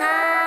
Ah.